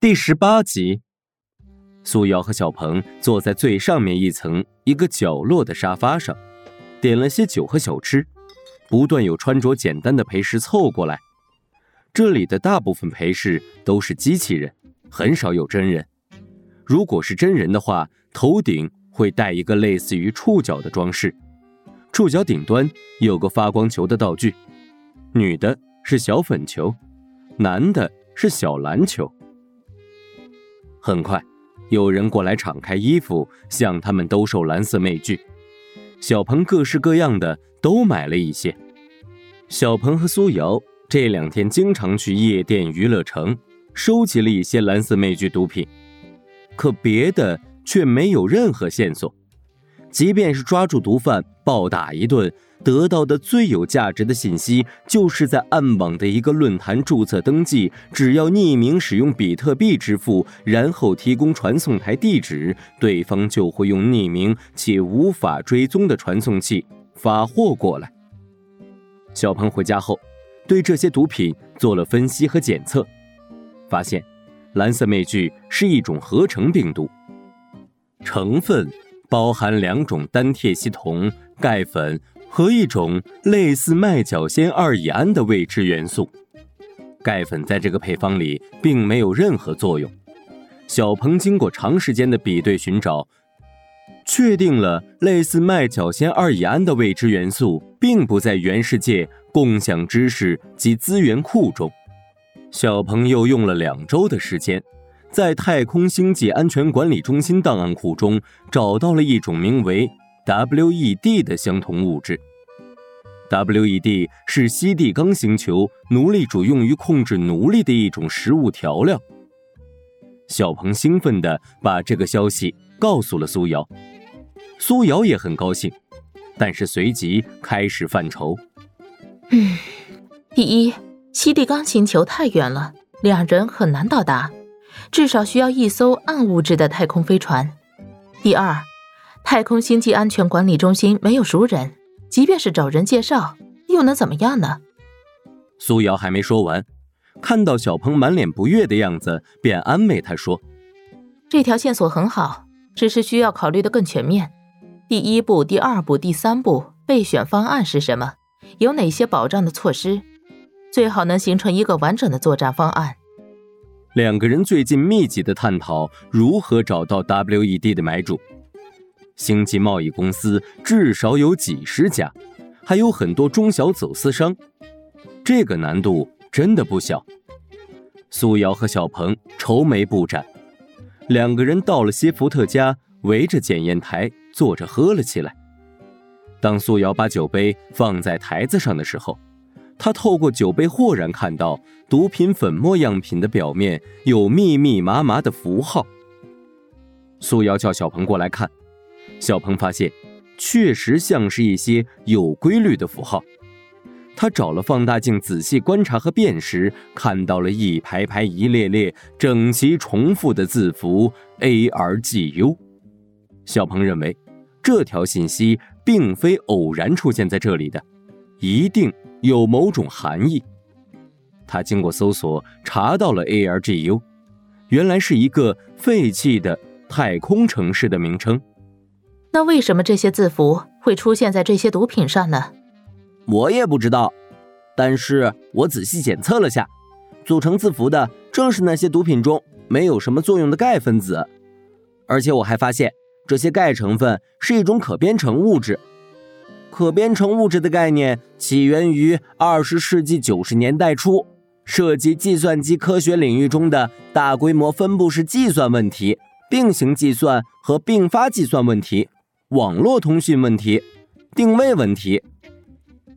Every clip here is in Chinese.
第十八集，苏瑶和小鹏坐在最上面一层一个角落的沙发上，点了些酒和小吃，不断有穿着简单的陪侍凑过来。这里的大部分陪侍都是机器人，很少有真人。如果是真人的话，头顶会带一个类似于触角的装饰，触角顶端有个发光球的道具。女的是小粉球，男的是小蓝球。很快，有人过来敞开衣服，向他们兜售蓝色面具。小鹏各式各样的都买了一些。小鹏和苏瑶这两天经常去夜店、娱乐城，收集了一些蓝色面具毒品，可别的却没有任何线索。即便是抓住毒贩，暴打一顿。得到的最有价值的信息，就是在暗网的一个论坛注册登记，只要匿名使用比特币支付，然后提供传送台地址，对方就会用匿名且无法追踪的传送器发货过来。小鹏回家后，对这些毒品做了分析和检测，发现蓝色霉菌是一种合成病毒，成分包含两种单萜系统钙粉。和一种类似麦角酰二乙胺的未知元素，钙粉在这个配方里并没有任何作用。小鹏经过长时间的比对寻找，确定了类似麦角酰二乙胺的未知元素并不在原世界共享知识及资源库中。小鹏又用了两周的时间，在太空星际安全管理中心档案库中找到了一种名为。WED 的相同物质，WED 是西地刚星球奴隶主用于控制奴隶的一种食物调料。小鹏兴奋地把这个消息告诉了苏瑶，苏瑶也很高兴，但是随即开始犯愁。嗯，第一，西地刚星球太远了，两人很难到达，至少需要一艘暗物质的太空飞船。第二。太空星际安全管理中心没有熟人，即便是找人介绍，又能怎么样呢？苏瑶还没说完，看到小鹏满脸不悦的样子，便安慰他说：“这条线索很好，只是需要考虑的更全面。第一步、第二步、第三步备选方案是什么？有哪些保障的措施？最好能形成一个完整的作战方案。”两个人最近密集的探讨如何找到 WED 的买主。星际贸易公司至少有几十家，还有很多中小走私商，这个难度真的不小。苏瑶和小鹏愁眉不展，两个人到了谢福特家，围着检验台坐着喝了起来。当苏瑶把酒杯放在台子上的时候，他透过酒杯豁然看到毒品粉末样品的表面有密密麻麻的符号。苏瑶叫小鹏过来看。小鹏发现，确实像是一些有规律的符号。他找了放大镜仔细观察和辨识，看到了一排排、一列列、整齐重复的字符 A R G U。小鹏认为，这条信息并非偶然出现在这里的，一定有某种含义。他经过搜索查到了 A R G U，原来是一个废弃的太空城市的名称。那为什么这些字符会出现在这些毒品上呢？我也不知道，但是我仔细检测了下，组成字符的正是那些毒品中没有什么作用的钙分子，而且我还发现这些钙成分是一种可编程物质。可编程物质的概念起源于二十世纪九十年代初，涉及计算机科学领域中的大规模分布式计算问题、并行计算和并发计算问题。网络通讯问题，定位问题。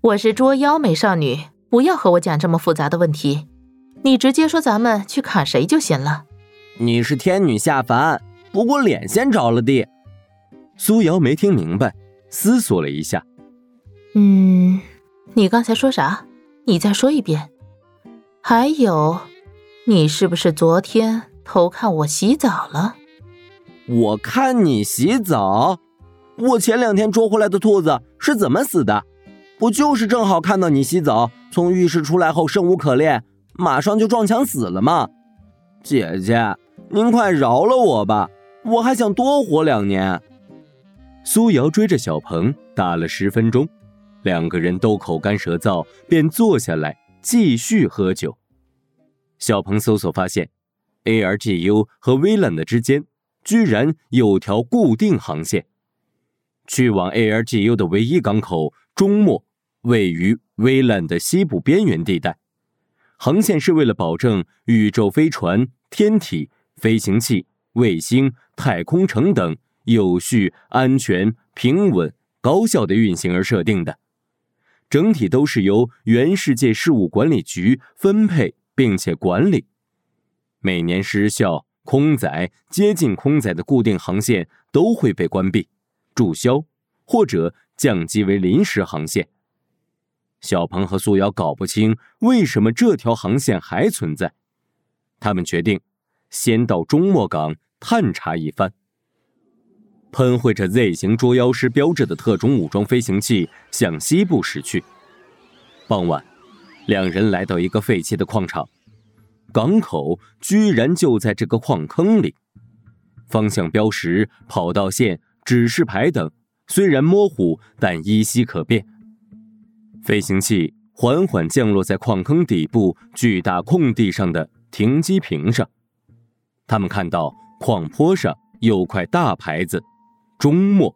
我是捉妖美少女，不要和我讲这么复杂的问题，你直接说咱们去砍谁就行了。你是天女下凡，不过脸先着了地。苏瑶没听明白，思索了一下。嗯，你刚才说啥？你再说一遍。还有，你是不是昨天偷看我洗澡了？我看你洗澡。我前两天捉回来的兔子是怎么死的？不就是正好看到你洗澡，从浴室出来后生无可恋，马上就撞墙死了吗？姐姐，您快饶了我吧，我还想多活两年。苏瑶追着小鹏打了十分钟，两个人都口干舌燥，便坐下来继续喝酒。小鹏搜索发现，ARGU 和威兰的之间居然有条固定航线，去往 ARGU 的唯一港口中末位于威兰的西部边缘地带。航线是为了保证宇宙飞船、天体、飞行器、卫星、太空城等有序、安全、平稳、高效的运行而设定的，整体都是由原世界事务管理局分配并且管理。每年失效、空载、接近空载的固定航线都会被关闭、注销或者降级为临时航线。小鹏和苏瑶搞不清为什么这条航线还存在，他们决定先到中末港探查一番。喷绘着 Z 型捉妖师标志的特种武装飞行器向西部驶去。傍晚，两人来到一个废弃的矿场，港口居然就在这个矿坑里。方向标识、跑道线、指示牌等虽然模糊，但依稀可辨。飞行器缓缓降落在矿坑底部巨大空地上的停机坪上，他们看到矿坡上有块大牌子“中末”，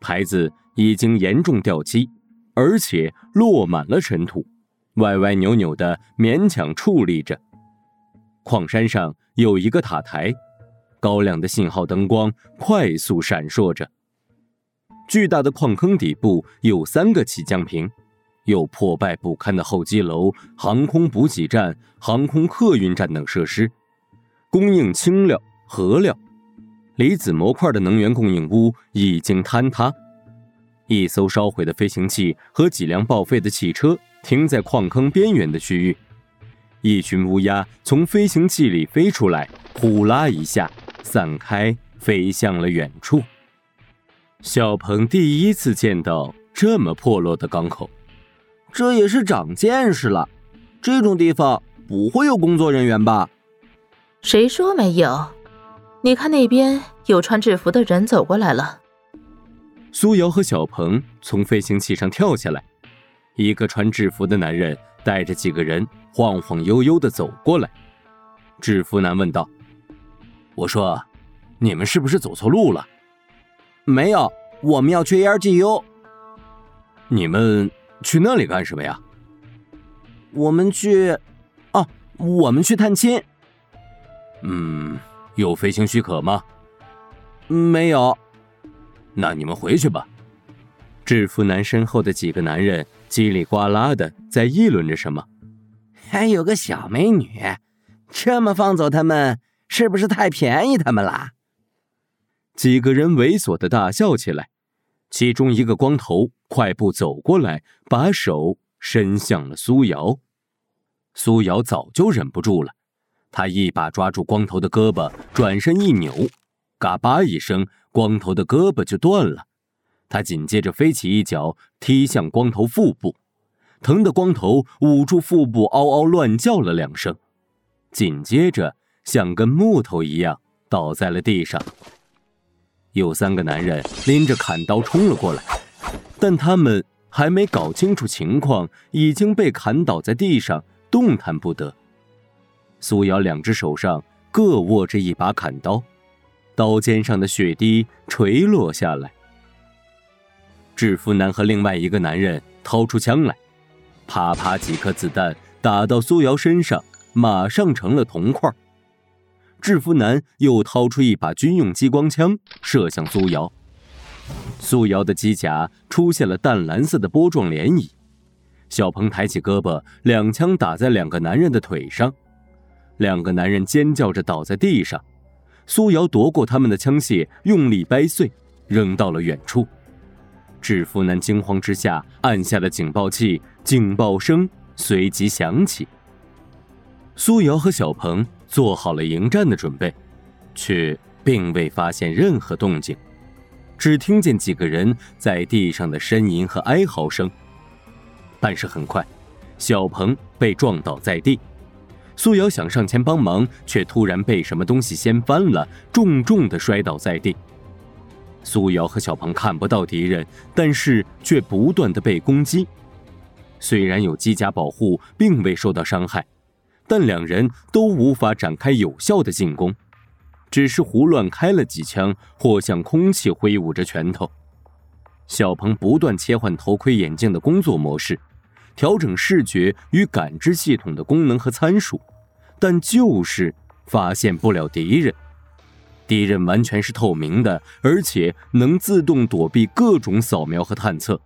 牌子已经严重掉漆，而且落满了尘土，歪歪扭扭的勉强矗立着。矿山上有一个塔台，高亮的信号灯光快速闪烁着。巨大的矿坑底部有三个起降坪，有破败不堪的候机楼、航空补给站、航空客运站等设施，供应氢料、核料、离子模块的能源供应屋已经坍塌。一艘烧毁的飞行器和几辆报废的汽车停在矿坑边缘的区域，一群乌鸦从飞行器里飞出来，呼啦一下散开，飞向了远处。小鹏第一次见到这么破落的港口，这也是长见识了。这种地方不会有工作人员吧？谁说没有？你看那边有穿制服的人走过来了。苏瑶和小鹏从飞行器上跳下来，一个穿制服的男人带着几个人晃晃悠悠的走过来。制服男问道：“我说，你们是不是走错路了？”没有，我们要去 ARGU。你们去那里干什么呀？我们去，哦，我们去探亲。嗯，有飞行许可吗？没有。那你们回去吧。制服男身后的几个男人叽里呱啦的在议论着什么。还有个小美女，这么放走他们，是不是太便宜他们了？几个人猥琐的大笑起来，其中一个光头快步走过来，把手伸向了苏瑶。苏瑶早就忍不住了，他一把抓住光头的胳膊，转身一扭，嘎巴一声，光头的胳膊就断了。他紧接着飞起一脚踢向光头腹部，疼得光头捂住腹部，嗷嗷乱叫了两声，紧接着像根木头一样倒在了地上。有三个男人拎着砍刀冲了过来，但他们还没搞清楚情况，已经被砍倒在地上，动弹不得。苏瑶两只手上各握着一把砍刀，刀尖上的血滴垂落下来。制服男和另外一个男人掏出枪来，啪啪几颗子弹打到苏瑶身上，马上成了铜块。制服男又掏出一把军用激光枪，射向苏瑶。苏瑶的机甲出现了淡蓝色的波状涟漪。小鹏抬起胳膊，两枪打在两个男人的腿上，两个男人尖叫着倒在地上。苏瑶夺过他们的枪械，用力掰碎，扔到了远处。制服男惊慌之下按下了警报器，警报声随即响起。苏瑶和小鹏。做好了迎战的准备，却并未发现任何动静，只听见几个人在地上的呻吟和哀嚎声。但是很快，小鹏被撞倒在地，苏瑶想上前帮忙，却突然被什么东西掀翻了，重重的摔倒在地。苏瑶和小鹏看不到敌人，但是却不断的被攻击。虽然有机甲保护，并未受到伤害，但两人都无法展开有效的进攻，只是胡乱开了几枪，或向空气挥舞着拳头。小鹏不断切换头盔眼镜的工作模式。调整视觉与感知系统的功能和参数，但就是发现不了敌人。敌人完全是透明的，而且能自动躲避各种扫描和探测。